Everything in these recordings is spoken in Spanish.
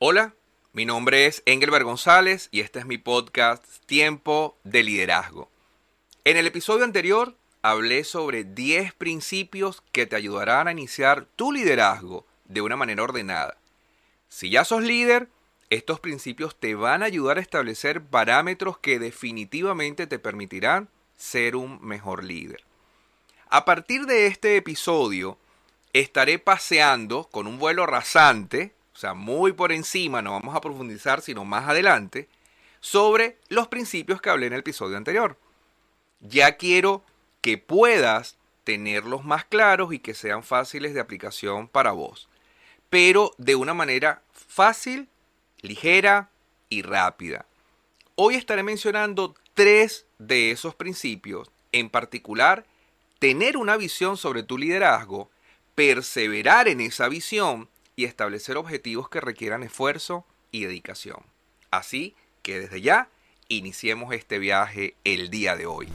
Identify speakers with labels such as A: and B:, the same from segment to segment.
A: Hola, mi nombre es Engelbert González y este es mi podcast Tiempo de Liderazgo. En el episodio anterior hablé sobre 10 principios que te ayudarán a iniciar tu liderazgo de una manera ordenada. Si ya sos líder, estos principios te van a ayudar a establecer parámetros que definitivamente te permitirán ser un mejor líder. A partir de este episodio, estaré paseando con un vuelo rasante, o sea, muy por encima, no vamos a profundizar, sino más adelante, sobre los principios que hablé en el episodio anterior. Ya quiero que puedas tenerlos más claros y que sean fáciles de aplicación para vos, pero de una manera fácil, ligera y rápida. Hoy estaré mencionando tres de esos principios, en particular, tener una visión sobre tu liderazgo, perseverar en esa visión y establecer objetivos que requieran esfuerzo y dedicación. Así que desde ya, iniciemos este viaje el día de hoy.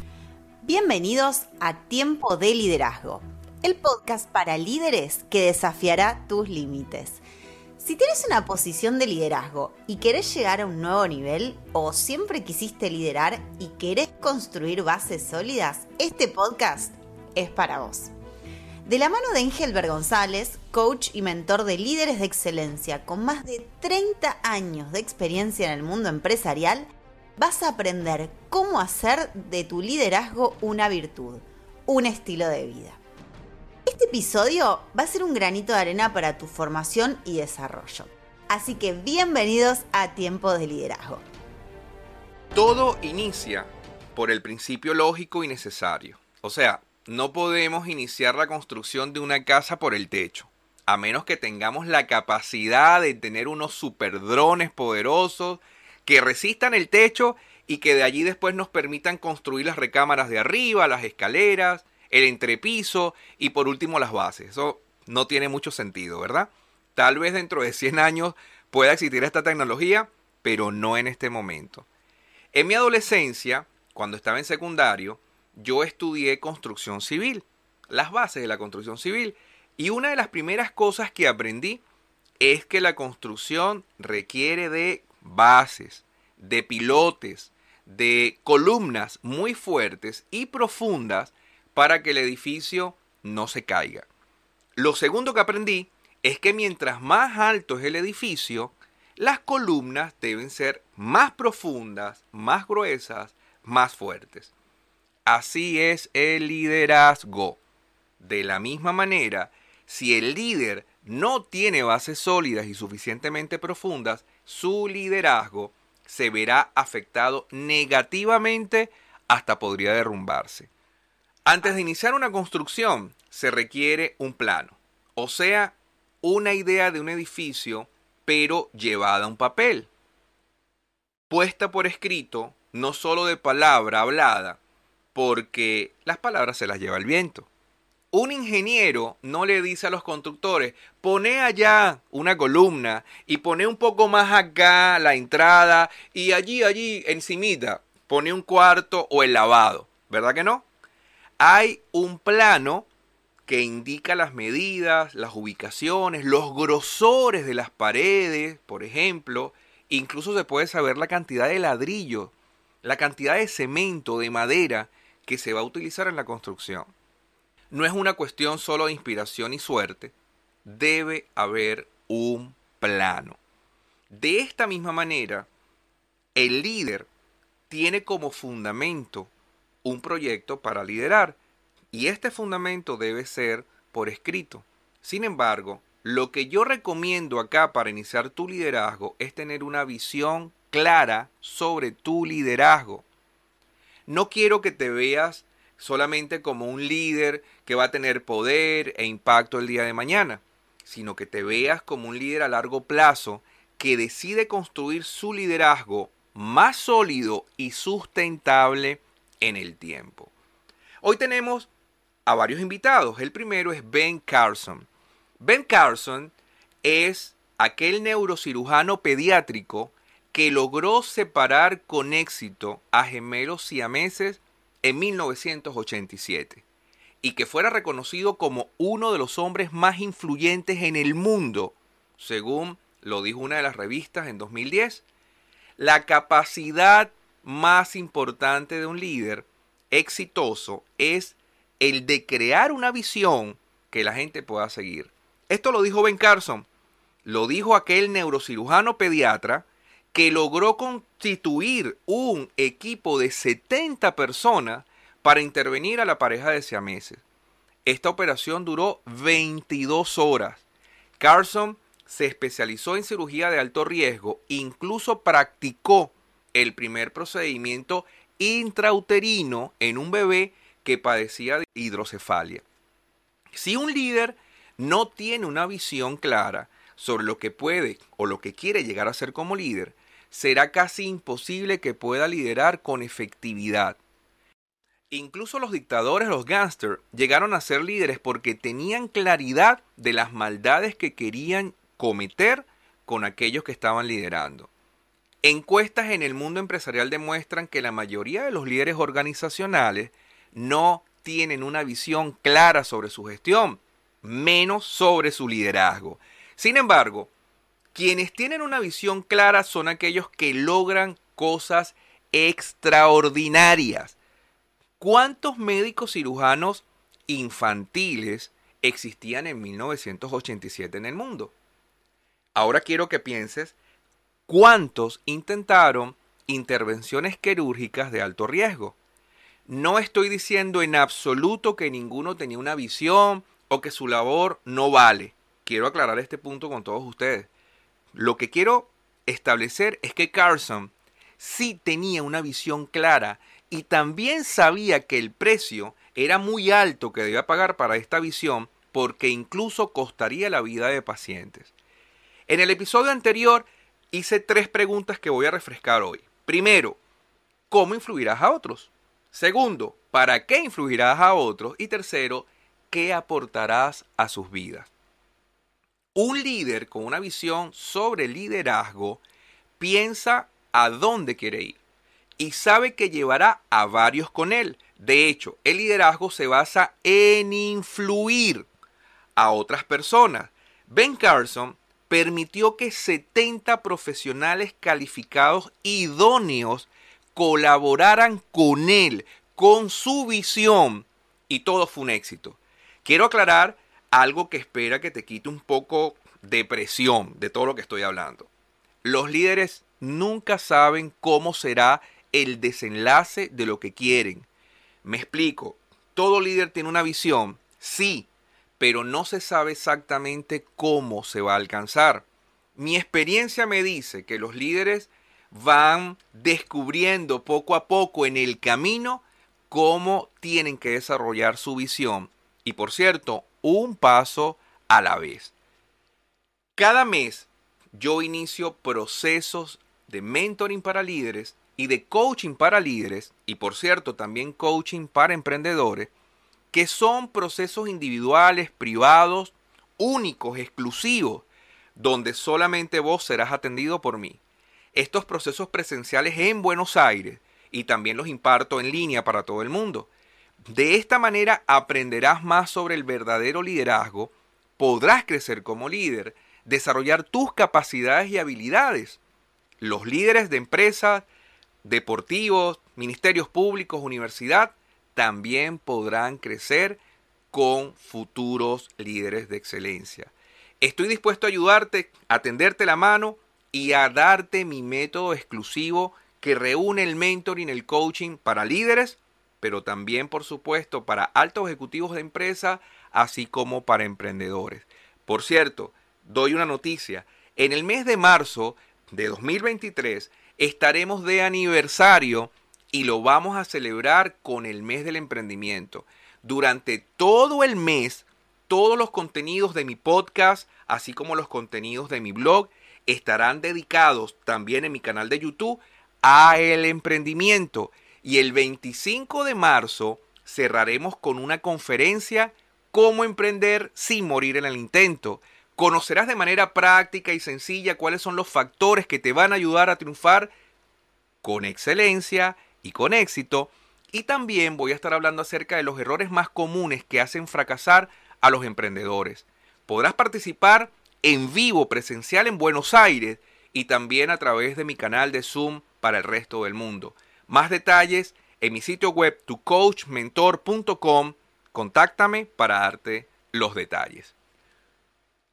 B: Bienvenidos a Tiempo de Liderazgo, el podcast para líderes que desafiará tus límites. Si tienes una posición de liderazgo y querés llegar a un nuevo nivel o siempre quisiste liderar y querés construir bases sólidas, este podcast es para vos. De la mano de Engelbert González, coach y mentor de líderes de excelencia con más de 30 años de experiencia en el mundo empresarial, vas a aprender cómo hacer de tu liderazgo una virtud, un estilo de vida. Este episodio va a ser un granito de arena para tu formación y desarrollo. Así que bienvenidos a Tiempo de Liderazgo.
A: Todo inicia por el principio lógico y necesario. O sea, no podemos iniciar la construcción de una casa por el techo, a menos que tengamos la capacidad de tener unos superdrones poderosos que resistan el techo y que de allí después nos permitan construir las recámaras de arriba, las escaleras, el entrepiso y por último las bases. Eso no tiene mucho sentido, ¿verdad? Tal vez dentro de 100 años pueda existir esta tecnología, pero no en este momento. En mi adolescencia, cuando estaba en secundario, yo estudié construcción civil, las bases de la construcción civil. Y una de las primeras cosas que aprendí es que la construcción requiere de bases, de pilotes, de columnas muy fuertes y profundas para que el edificio no se caiga. Lo segundo que aprendí es que mientras más alto es el edificio, las columnas deben ser más profundas, más gruesas, más fuertes. Así es el liderazgo. De la misma manera, si el líder no tiene bases sólidas y suficientemente profundas, su liderazgo se verá afectado negativamente hasta podría derrumbarse. Antes de iniciar una construcción se requiere un plano, o sea, una idea de un edificio, pero llevada a un papel, puesta por escrito, no solo de palabra hablada, porque las palabras se las lleva el viento. Un ingeniero no le dice a los constructores, pone allá una columna y pone un poco más acá la entrada y allí, allí, encimita, pone un cuarto o el lavado. ¿Verdad que no? Hay un plano que indica las medidas, las ubicaciones, los grosores de las paredes, por ejemplo. Incluso se puede saber la cantidad de ladrillo, la cantidad de cemento, de madera que se va a utilizar en la construcción. No es una cuestión solo de inspiración y suerte, debe haber un plano. De esta misma manera, el líder tiene como fundamento un proyecto para liderar y este fundamento debe ser por escrito. Sin embargo, lo que yo recomiendo acá para iniciar tu liderazgo es tener una visión clara sobre tu liderazgo. No quiero que te veas solamente como un líder que va a tener poder e impacto el día de mañana, sino que te veas como un líder a largo plazo que decide construir su liderazgo más sólido y sustentable en el tiempo. Hoy tenemos a varios invitados. El primero es Ben Carson. Ben Carson es aquel neurocirujano pediátrico que logró separar con éxito a gemelos siameses en 1987 y que fuera reconocido como uno de los hombres más influyentes en el mundo, según lo dijo una de las revistas en 2010, la capacidad más importante de un líder exitoso es el de crear una visión que la gente pueda seguir. Esto lo dijo Ben Carson, lo dijo aquel neurocirujano pediatra que logró constituir un equipo de 70 personas para intervenir a la pareja de siameses. Esta operación duró 22 horas. Carson se especializó en cirugía de alto riesgo, incluso practicó el primer procedimiento intrauterino en un bebé que padecía de hidrocefalia. Si un líder no tiene una visión clara sobre lo que puede o lo que quiere llegar a ser como líder, será casi imposible que pueda liderar con efectividad. Incluso los dictadores, los gángsters, llegaron a ser líderes porque tenían claridad de las maldades que querían cometer con aquellos que estaban liderando. Encuestas en el mundo empresarial demuestran que la mayoría de los líderes organizacionales no tienen una visión clara sobre su gestión, menos sobre su liderazgo. Sin embargo, quienes tienen una visión clara son aquellos que logran cosas extraordinarias. ¿Cuántos médicos cirujanos infantiles existían en 1987 en el mundo? Ahora quiero que pienses cuántos intentaron intervenciones quirúrgicas de alto riesgo. No estoy diciendo en absoluto que ninguno tenía una visión o que su labor no vale. Quiero aclarar este punto con todos ustedes. Lo que quiero establecer es que Carson sí tenía una visión clara y también sabía que el precio era muy alto que debía pagar para esta visión porque incluso costaría la vida de pacientes. En el episodio anterior hice tres preguntas que voy a refrescar hoy. Primero, ¿cómo influirás a otros? Segundo, ¿para qué influirás a otros? Y tercero, ¿qué aportarás a sus vidas? Un líder con una visión sobre liderazgo piensa a dónde quiere ir y sabe que llevará a varios con él. De hecho, el liderazgo se basa en influir a otras personas. Ben Carson permitió que 70 profesionales calificados idóneos colaboraran con él, con su visión, y todo fue un éxito. Quiero aclarar algo que espera que te quite un poco de presión de todo lo que estoy hablando. Los líderes nunca saben cómo será el desenlace de lo que quieren. Me explico, todo líder tiene una visión, sí, pero no se sabe exactamente cómo se va a alcanzar. Mi experiencia me dice que los líderes van descubriendo poco a poco en el camino cómo tienen que desarrollar su visión. Y por cierto, un paso a la vez. Cada mes yo inicio procesos de mentoring para líderes y de coaching para líderes, y por cierto también coaching para emprendedores, que son procesos individuales, privados, únicos, exclusivos, donde solamente vos serás atendido por mí. Estos procesos presenciales en Buenos Aires y también los imparto en línea para todo el mundo. De esta manera aprenderás más sobre el verdadero liderazgo, podrás crecer como líder, desarrollar tus capacidades y habilidades. Los líderes de empresas, deportivos, ministerios públicos, universidad, también podrán crecer con futuros líderes de excelencia. Estoy dispuesto a ayudarte, a tenderte la mano y a darte mi método exclusivo que reúne el mentoring, el coaching para líderes, pero también, por supuesto, para altos ejecutivos de empresa, así como para emprendedores. Por cierto, doy una noticia. En el mes de marzo de 2023 estaremos de aniversario y lo vamos a celebrar con el mes del emprendimiento. Durante todo el mes, todos los contenidos de mi podcast, así como los contenidos de mi blog, estarán dedicados también en mi canal de YouTube a el emprendimiento. Y el 25 de marzo cerraremos con una conferencia Cómo emprender sin morir en el intento. Conocerás de manera práctica y sencilla cuáles son los factores que te van a ayudar a triunfar con excelencia y con éxito. Y también voy a estar hablando acerca de los errores más comunes que hacen fracasar a los emprendedores. Podrás participar en vivo presencial en Buenos Aires y también a través de mi canal de Zoom para el resto del mundo. Más detalles en mi sitio web tucoachmentor.com. Contáctame para darte los detalles.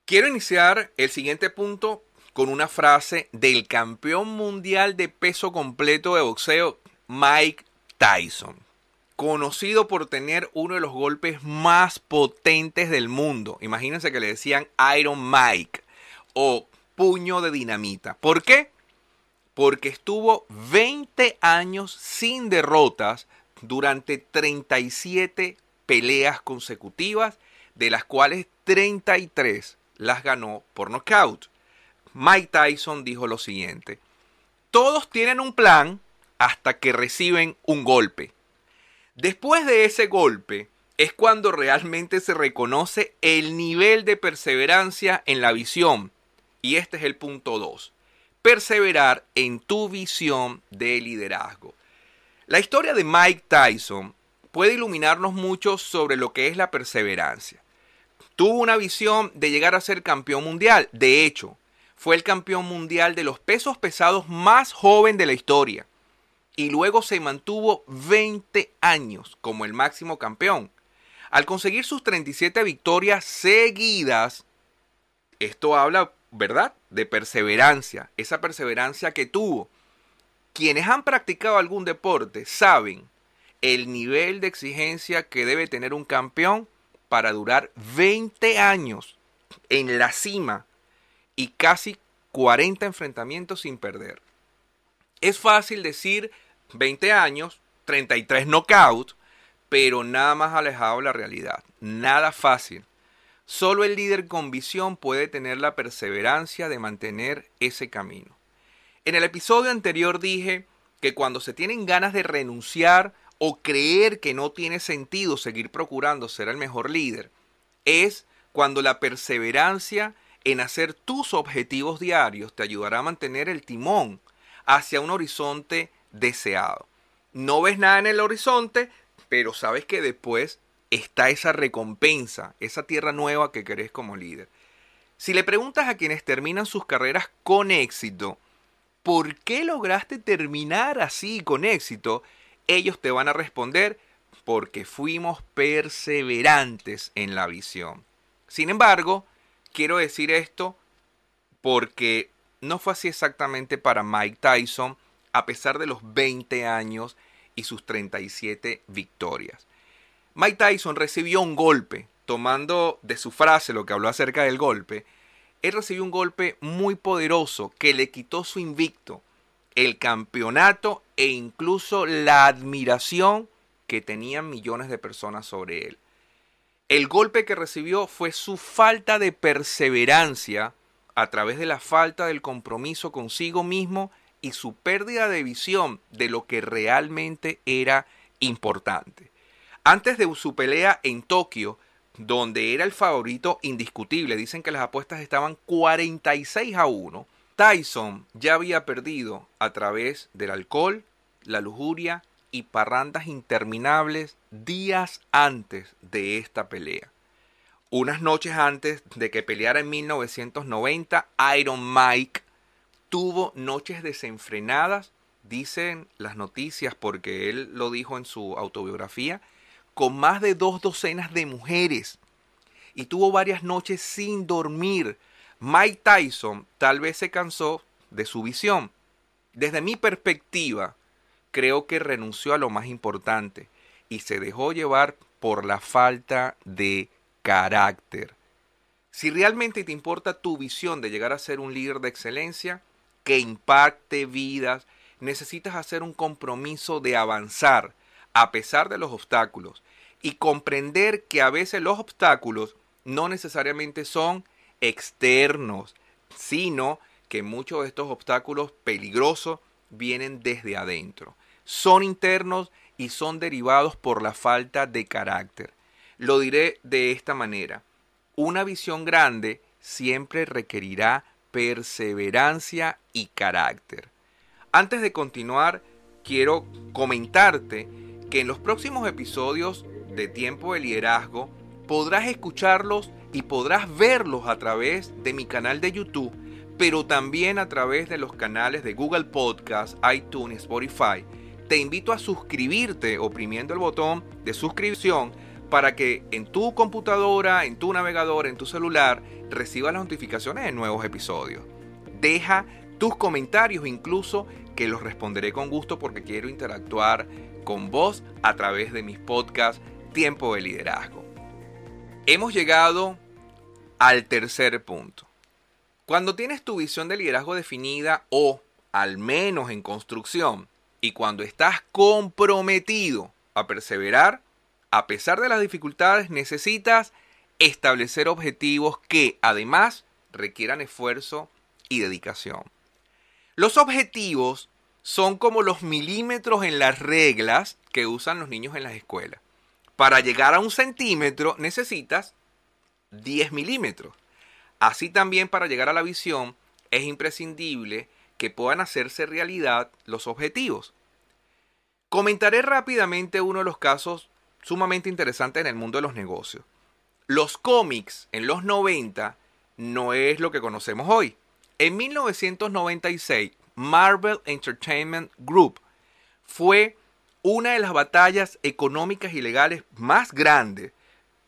A: Quiero iniciar el siguiente punto con una frase del campeón mundial de peso completo de boxeo, Mike Tyson, conocido por tener uno de los golpes más potentes del mundo. Imagínense que le decían Iron Mike o puño de dinamita. ¿Por qué? Porque estuvo 20 años sin derrotas durante 37 peleas consecutivas, de las cuales 33 las ganó por nocaut. Mike Tyson dijo lo siguiente, todos tienen un plan hasta que reciben un golpe. Después de ese golpe es cuando realmente se reconoce el nivel de perseverancia en la visión. Y este es el punto 2 perseverar en tu visión de liderazgo. La historia de Mike Tyson puede iluminarnos mucho sobre lo que es la perseverancia. Tuvo una visión de llegar a ser campeón mundial. De hecho, fue el campeón mundial de los pesos pesados más joven de la historia. Y luego se mantuvo 20 años como el máximo campeón. Al conseguir sus 37 victorias seguidas, esto habla ¿verdad? De perseverancia, esa perseverancia que tuvo. Quienes han practicado algún deporte saben el nivel de exigencia que debe tener un campeón para durar 20 años en la cima y casi 40 enfrentamientos sin perder. Es fácil decir 20 años, 33 knockouts, pero nada más alejado de la realidad. Nada fácil. Solo el líder con visión puede tener la perseverancia de mantener ese camino. En el episodio anterior dije que cuando se tienen ganas de renunciar o creer que no tiene sentido seguir procurando ser el mejor líder, es cuando la perseverancia en hacer tus objetivos diarios te ayudará a mantener el timón hacia un horizonte deseado. No ves nada en el horizonte, pero sabes que después está esa recompensa, esa tierra nueva que querés como líder. Si le preguntas a quienes terminan sus carreras con éxito, ¿por qué lograste terminar así con éxito? Ellos te van a responder, porque fuimos perseverantes en la visión. Sin embargo, quiero decir esto porque no fue así exactamente para Mike Tyson, a pesar de los 20 años y sus 37 victorias. Mike Tyson recibió un golpe, tomando de su frase lo que habló acerca del golpe, él recibió un golpe muy poderoso que le quitó su invicto, el campeonato e incluso la admiración que tenían millones de personas sobre él. El golpe que recibió fue su falta de perseverancia a través de la falta del compromiso consigo mismo y su pérdida de visión de lo que realmente era importante. Antes de su pelea en Tokio, donde era el favorito indiscutible, dicen que las apuestas estaban 46 a 1, Tyson ya había perdido a través del alcohol, la lujuria y parrandas interminables días antes de esta pelea. Unas noches antes de que peleara en 1990, Iron Mike tuvo noches desenfrenadas, dicen las noticias porque él lo dijo en su autobiografía, con más de dos docenas de mujeres y tuvo varias noches sin dormir. Mike Tyson tal vez se cansó de su visión. Desde mi perspectiva, creo que renunció a lo más importante y se dejó llevar por la falta de carácter. Si realmente te importa tu visión de llegar a ser un líder de excelencia, que impacte vidas, necesitas hacer un compromiso de avanzar a pesar de los obstáculos y comprender que a veces los obstáculos no necesariamente son externos, sino que muchos de estos obstáculos peligrosos vienen desde adentro. Son internos y son derivados por la falta de carácter. Lo diré de esta manera. Una visión grande siempre requerirá perseverancia y carácter. Antes de continuar, quiero comentarte que en los próximos episodios de tiempo de liderazgo podrás escucharlos y podrás verlos a través de mi canal de YouTube, pero también a través de los canales de Google Podcast, iTunes, Spotify. Te invito a suscribirte oprimiendo el botón de suscripción para que en tu computadora, en tu navegador, en tu celular, recibas las notificaciones de nuevos episodios. Deja tus comentarios incluso que los responderé con gusto porque quiero interactuar con vos a través de mis podcasts Tiempo de Liderazgo. Hemos llegado al tercer punto. Cuando tienes tu visión de liderazgo definida o al menos en construcción y cuando estás comprometido a perseverar, a pesar de las dificultades, necesitas establecer objetivos que además requieran esfuerzo y dedicación. Los objetivos son como los milímetros en las reglas que usan los niños en las escuelas. Para llegar a un centímetro necesitas 10 milímetros. Así también para llegar a la visión es imprescindible que puedan hacerse realidad los objetivos. Comentaré rápidamente uno de los casos sumamente interesantes en el mundo de los negocios. Los cómics en los 90 no es lo que conocemos hoy. En 1996, Marvel Entertainment Group fue una de las batallas económicas y legales más grandes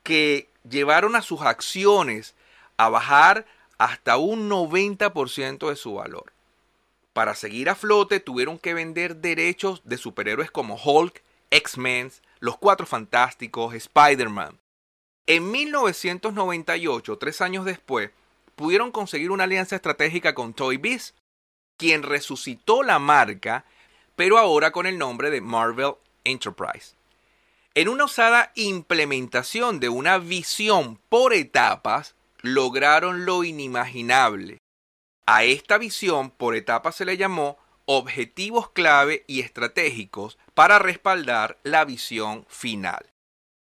A: que llevaron a sus acciones a bajar hasta un 90% de su valor. Para seguir a flote tuvieron que vender derechos de superhéroes como Hulk, X-Men, Los Cuatro Fantásticos, Spider-Man. En 1998, tres años después, pudieron conseguir una alianza estratégica con Toy Biz, quien resucitó la marca, pero ahora con el nombre de Marvel Enterprise. En una osada implementación de una visión por etapas, lograron lo inimaginable. A esta visión por etapas se le llamó objetivos clave y estratégicos para respaldar la visión final.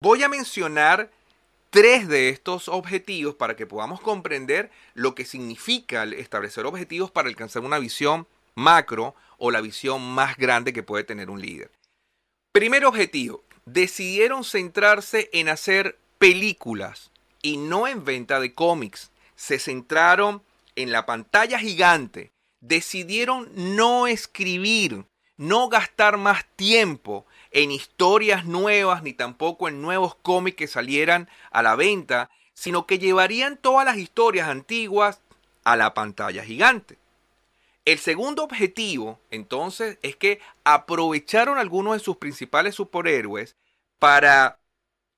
A: Voy a mencionar tres de estos objetivos para que podamos comprender lo que significa establecer objetivos para alcanzar una visión macro o la visión más grande que puede tener un líder. Primer objetivo, decidieron centrarse en hacer películas y no en venta de cómics. Se centraron en la pantalla gigante. Decidieron no escribir, no gastar más tiempo en historias nuevas ni tampoco en nuevos cómics que salieran a la venta, sino que llevarían todas las historias antiguas a la pantalla gigante. El segundo objetivo, entonces, es que aprovecharon algunos de sus principales superhéroes para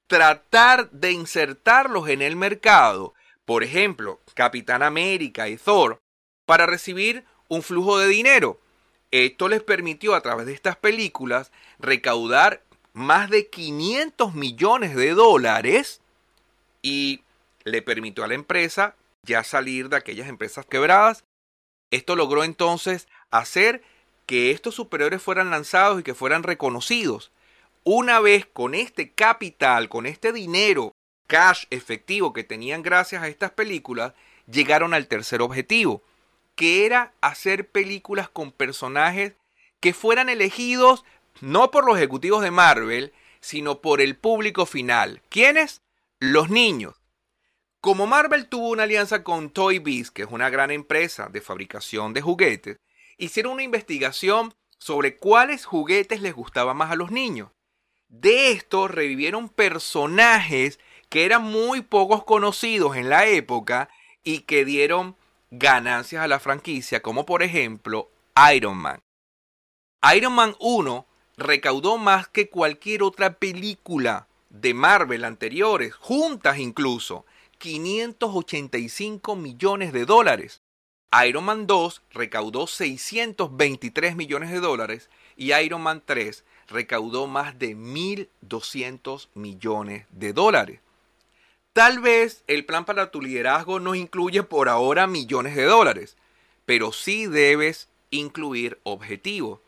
A: tratar de insertarlos en el mercado, por ejemplo, Capitán América y Thor, para recibir un flujo de dinero. Esto les permitió a través de estas películas recaudar más de 500 millones de dólares y le permitió a la empresa ya salir de aquellas empresas quebradas. Esto logró entonces hacer que estos superiores fueran lanzados y que fueran reconocidos. Una vez con este capital, con este dinero, cash efectivo que tenían gracias a estas películas, llegaron al tercer objetivo, que era hacer películas con personajes que fueran elegidos no por los ejecutivos de Marvel, sino por el público final. ¿Quiénes? Los niños. Como Marvel tuvo una alianza con Toy Biz, que es una gran empresa de fabricación de juguetes, hicieron una investigación sobre cuáles juguetes les gustaban más a los niños. De esto revivieron personajes que eran muy pocos conocidos en la época y que dieron ganancias a la franquicia, como por ejemplo Iron Man. Iron Man 1 recaudó más que cualquier otra película de Marvel anteriores, juntas incluso, 585 millones de dólares. Iron Man 2 recaudó 623 millones de dólares y Iron Man 3 recaudó más de 1.200 millones de dólares. Tal vez el plan para tu liderazgo no incluye por ahora millones de dólares, pero sí debes incluir objetivos.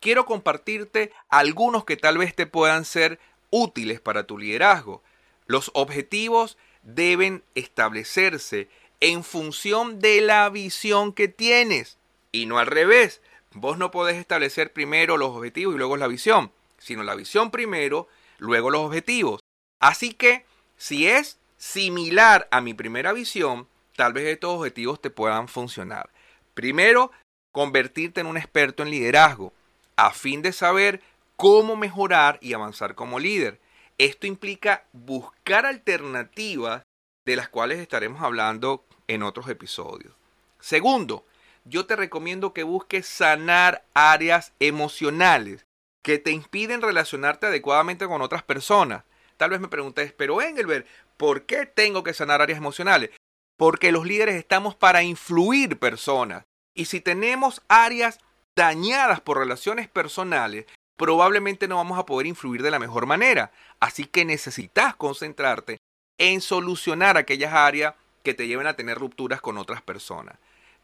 A: Quiero compartirte algunos que tal vez te puedan ser útiles para tu liderazgo. Los objetivos deben establecerse en función de la visión que tienes y no al revés. Vos no podés establecer primero los objetivos y luego la visión, sino la visión primero, luego los objetivos. Así que si es similar a mi primera visión, tal vez estos objetivos te puedan funcionar. Primero, convertirte en un experto en liderazgo, a fin de saber cómo mejorar y avanzar como líder. Esto implica buscar alternativas de las cuales estaremos hablando en otros episodios. Segundo, yo te recomiendo que busques sanar áreas emocionales que te impiden relacionarte adecuadamente con otras personas. Tal vez me preguntes, pero Engelbert, ¿por qué tengo que sanar áreas emocionales? Porque los líderes estamos para influir personas. Y si tenemos áreas dañadas por relaciones personales, probablemente no vamos a poder influir de la mejor manera. Así que necesitas concentrarte en solucionar aquellas áreas que te lleven a tener rupturas con otras personas.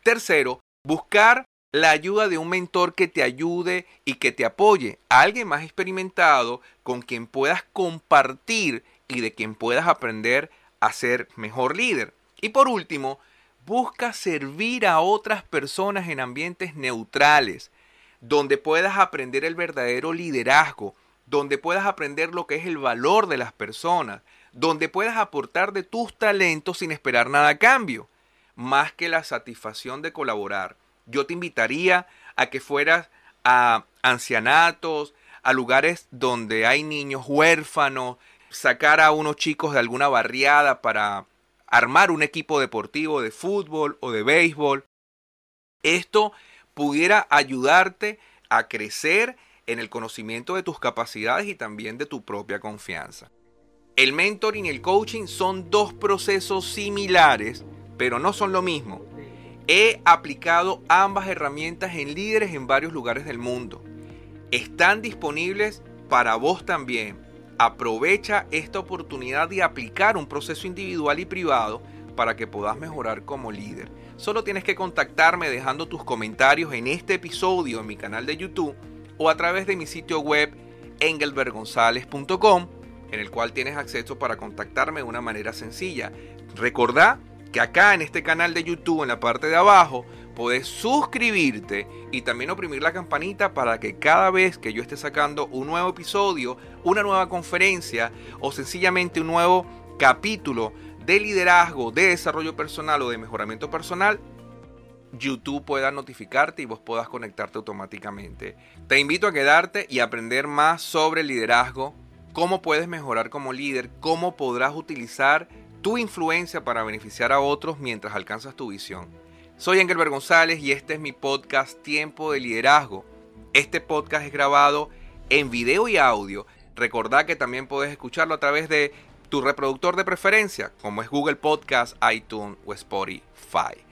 A: Tercero, buscar la ayuda de un mentor que te ayude y que te apoye, alguien más experimentado con quien puedas compartir y de quien puedas aprender a ser mejor líder. Y por último, busca servir a otras personas en ambientes neutrales, donde puedas aprender el verdadero liderazgo, donde puedas aprender lo que es el valor de las personas, donde puedas aportar de tus talentos sin esperar nada a cambio, más que la satisfacción de colaborar. Yo te invitaría a que fueras a ancianatos, a lugares donde hay niños huérfanos, sacar a unos chicos de alguna barriada para armar un equipo deportivo de fútbol o de béisbol. Esto pudiera ayudarte a crecer en el conocimiento de tus capacidades y también de tu propia confianza. El mentoring y el coaching son dos procesos similares, pero no son lo mismo. He aplicado ambas herramientas en líderes en varios lugares del mundo. Están disponibles para vos también. Aprovecha esta oportunidad de aplicar un proceso individual y privado para que puedas mejorar como líder. Solo tienes que contactarme dejando tus comentarios en este episodio en mi canal de YouTube o a través de mi sitio web engelbergonzalez.com en el cual tienes acceso para contactarme de una manera sencilla. Recordá que acá en este canal de YouTube, en la parte de abajo, puedes suscribirte y también oprimir la campanita para que cada vez que yo esté sacando un nuevo episodio, una nueva conferencia o sencillamente un nuevo capítulo de liderazgo, de desarrollo personal o de mejoramiento personal, YouTube pueda notificarte y vos puedas conectarte automáticamente. Te invito a quedarte y aprender más sobre liderazgo, cómo puedes mejorar como líder, cómo podrás utilizar tu influencia para beneficiar a otros mientras alcanzas tu visión. Soy Engelbert González y este es mi podcast Tiempo de Liderazgo. Este podcast es grabado en video y audio. Recordá que también puedes escucharlo a través de tu reproductor de preferencia, como es Google Podcast, iTunes o Spotify.